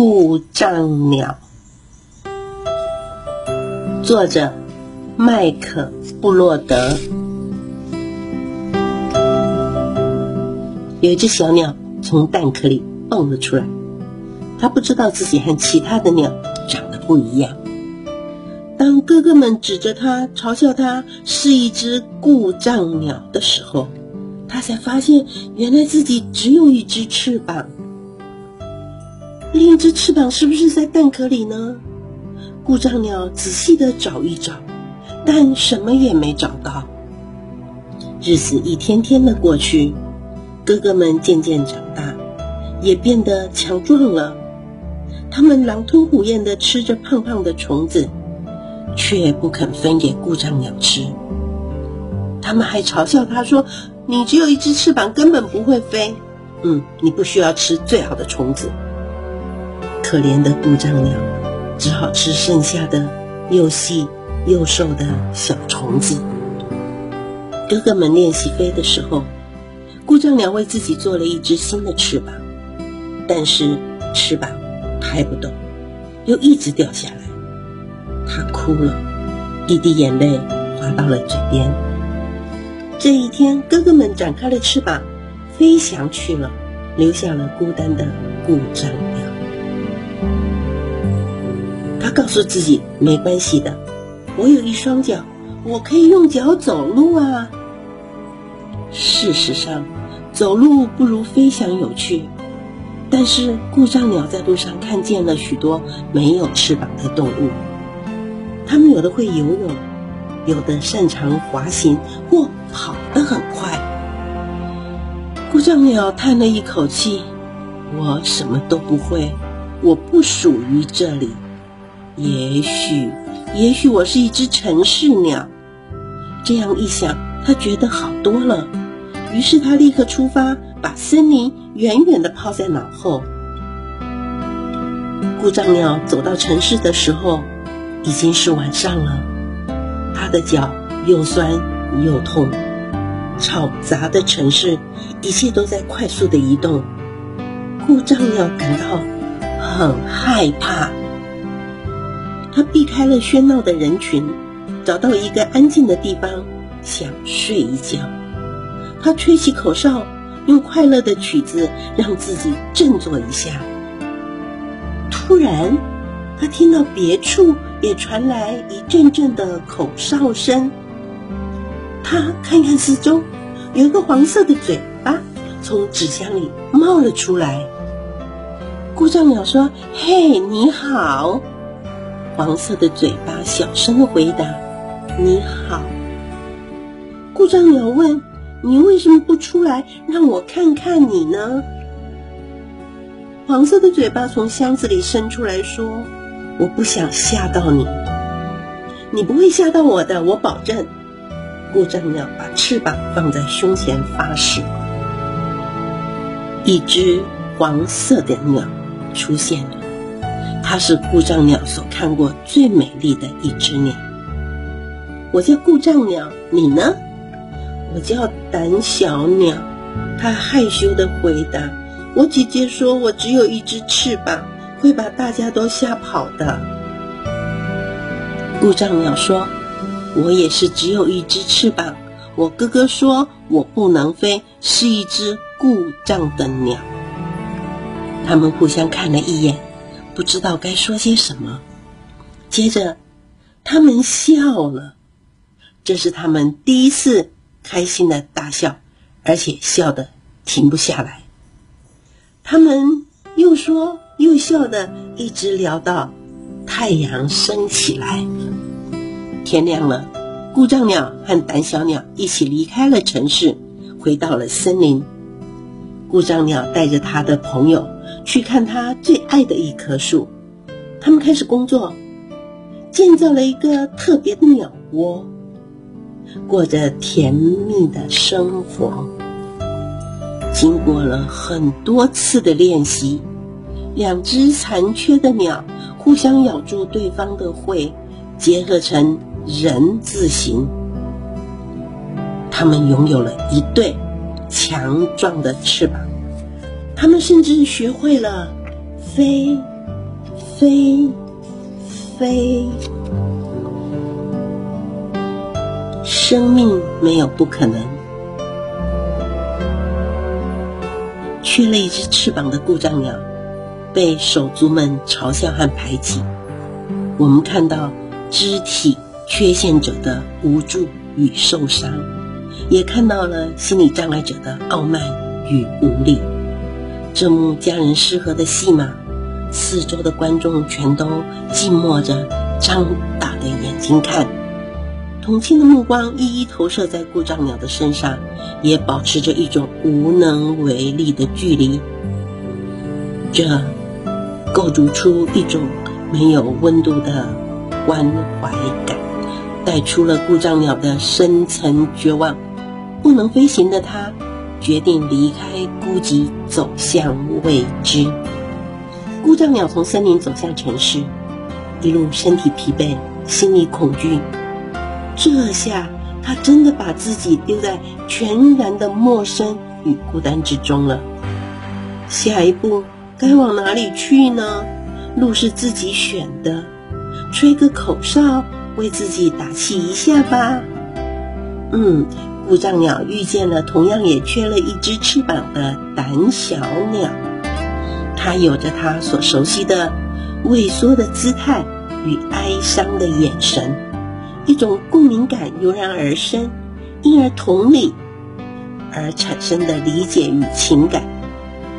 故障鸟，作者麦克布洛德。有一只小鸟从蛋壳里蹦了出来，它不知道自己和其他的鸟长得不一样。当哥哥们指着它嘲笑它是一只故障鸟的时候，它才发现原来自己只有一只翅膀。另一只翅膀是不是在蛋壳里呢？故障鸟仔细的找一找，但什么也没找到。日子一天天的过去，哥哥们渐渐长大，也变得强壮了。他们狼吞虎咽的吃着胖胖的虫子，却不肯分给故障鸟吃。他们还嘲笑他说：“你只有一只翅膀，根本不会飞。嗯，你不需要吃最好的虫子。”可怜的故障鸟，只好吃剩下的又细又瘦的小虫子。哥哥们练习飞的时候，故障鸟为自己做了一只新的翅膀，但是翅膀拍不动，又一直掉下来。他哭了，一滴眼泪滑到了嘴边。这一天，哥哥们展开了翅膀，飞翔去了，留下了孤单的故障告诉自己没关系的，我有一双脚，我可以用脚走路啊。事实上，走路不如飞翔有趣。但是故障鸟在路上看见了许多没有翅膀的动物，它们有的会游泳，有的擅长滑行或跑得很快。故障鸟叹了一口气：“我什么都不会，我不属于这里。”也许，也许我是一只城市鸟。这样一想，他觉得好多了。于是他立刻出发，把森林远远的抛在脑后。故障鸟走到城市的时候，已经是晚上了。他的脚又酸又痛。嘈杂的城市，一切都在快速的移动。故障鸟感到很害怕。他避开了喧闹的人群，找到一个安静的地方，想睡一觉。他吹起口哨，用快乐的曲子让自己振作一下。突然，他听到别处也传来一阵阵的口哨声。他看看四周，有一个黄色的嘴巴从纸箱里冒了出来。故障鸟说：“嘿，你好。”黄色的嘴巴小声的回答：“你好。”故障鸟问：“你为什么不出来让我看看你呢？”黄色的嘴巴从箱子里伸出来说：“我不想吓到你，你不会吓到我的，我保证。”故障鸟把翅膀放在胸前发誓。一只黄色的鸟出现了。它是故障鸟所看过最美丽的一只鸟。我叫故障鸟，你呢？我叫胆小鸟。它害羞的回答：“我姐姐说我只有一只翅膀，会把大家都吓跑的。”故障鸟说：“我也是只有一只翅膀。我哥哥说我不能飞，是一只故障的鸟。”他们互相看了一眼。不知道该说些什么，接着他们笑了，这是他们第一次开心的大笑，而且笑得停不下来。他们又说又笑的，一直聊到太阳升起来。天亮了，故障鸟和胆小鸟一起离开了城市，回到了森林。故障鸟带着他的朋友。去看他最爱的一棵树，他们开始工作，建造了一个特别的鸟窝，过着甜蜜的生活。经过了很多次的练习，两只残缺的鸟互相咬住对方的喙，结合成人字形。它们拥有了一对强壮的翅膀。他们甚至学会了飞，飞，飞。生命没有不可能。缺了一只翅膀的故障鸟，被手足们嘲笑和排挤。我们看到肢体缺陷者的无助与受伤，也看到了心理障碍者的傲慢与无力。这幕家人失和的戏码，四周的观众全都静默着，张大的眼睛看。同情的目光一一投射在故障鸟的身上，也保持着一种无能为力的距离。这构筑出一种没有温度的关怀感，带出了故障鸟的深层绝望。不能飞行的它，决定离开孤寂，走向未知。故障鸟从森林走向城市，一路身体疲惫，心里恐惧。这下，他真的把自己丢在全然的陌生与孤单之中了。下一步该往哪里去呢？路是自己选的，吹个口哨为自己打气一下吧。嗯，故障鸟遇见了同样也缺了一只翅膀的胆小鸟，它有着它所熟悉的畏缩的姿态与哀伤的眼神。一种共鸣感油然而生，因而同理而产生的理解与情感，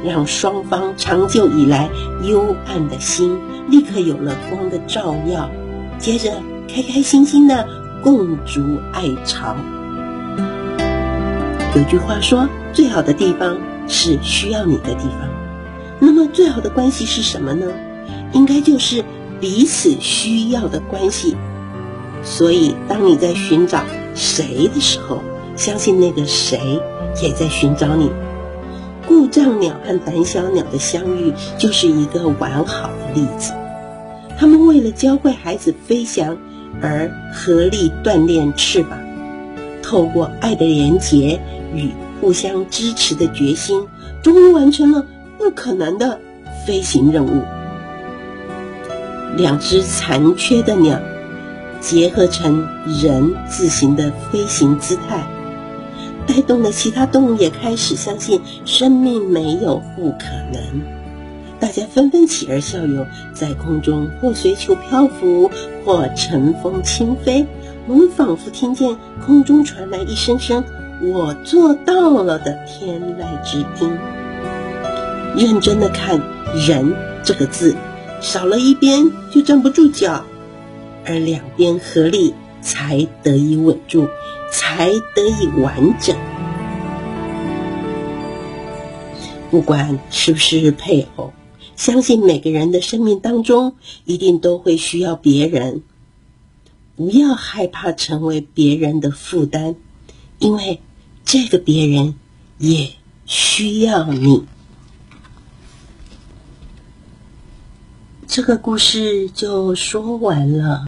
让双方长久以来幽暗的心立刻有了光的照耀，接着开开心心的共筑爱巢。有句话说：“最好的地方是需要你的地方。”那么，最好的关系是什么呢？应该就是彼此需要的关系。所以，当你在寻找谁的时候，相信那个谁也在寻找你。故障鸟和胆小鸟的相遇就是一个完好的例子。他们为了教会孩子飞翔而合力锻炼翅膀，透过爱的连结与互相支持的决心，终于完成了不可能的飞行任务。两只残缺的鸟。结合成人字形的飞行姿态，带动了其他动物也开始相信生命没有不可能。大家纷纷起而效尤，在空中或随球漂浮，或乘风轻飞。我们仿佛听见空中传来一声声“我做到了”的天籁之音。认真的看“人”这个字，少了一边就站不住脚。而两边合力，才得以稳住，才得以完整。不管是不是配偶，相信每个人的生命当中，一定都会需要别人。不要害怕成为别人的负担，因为这个别人也需要你。这个故事就说完了。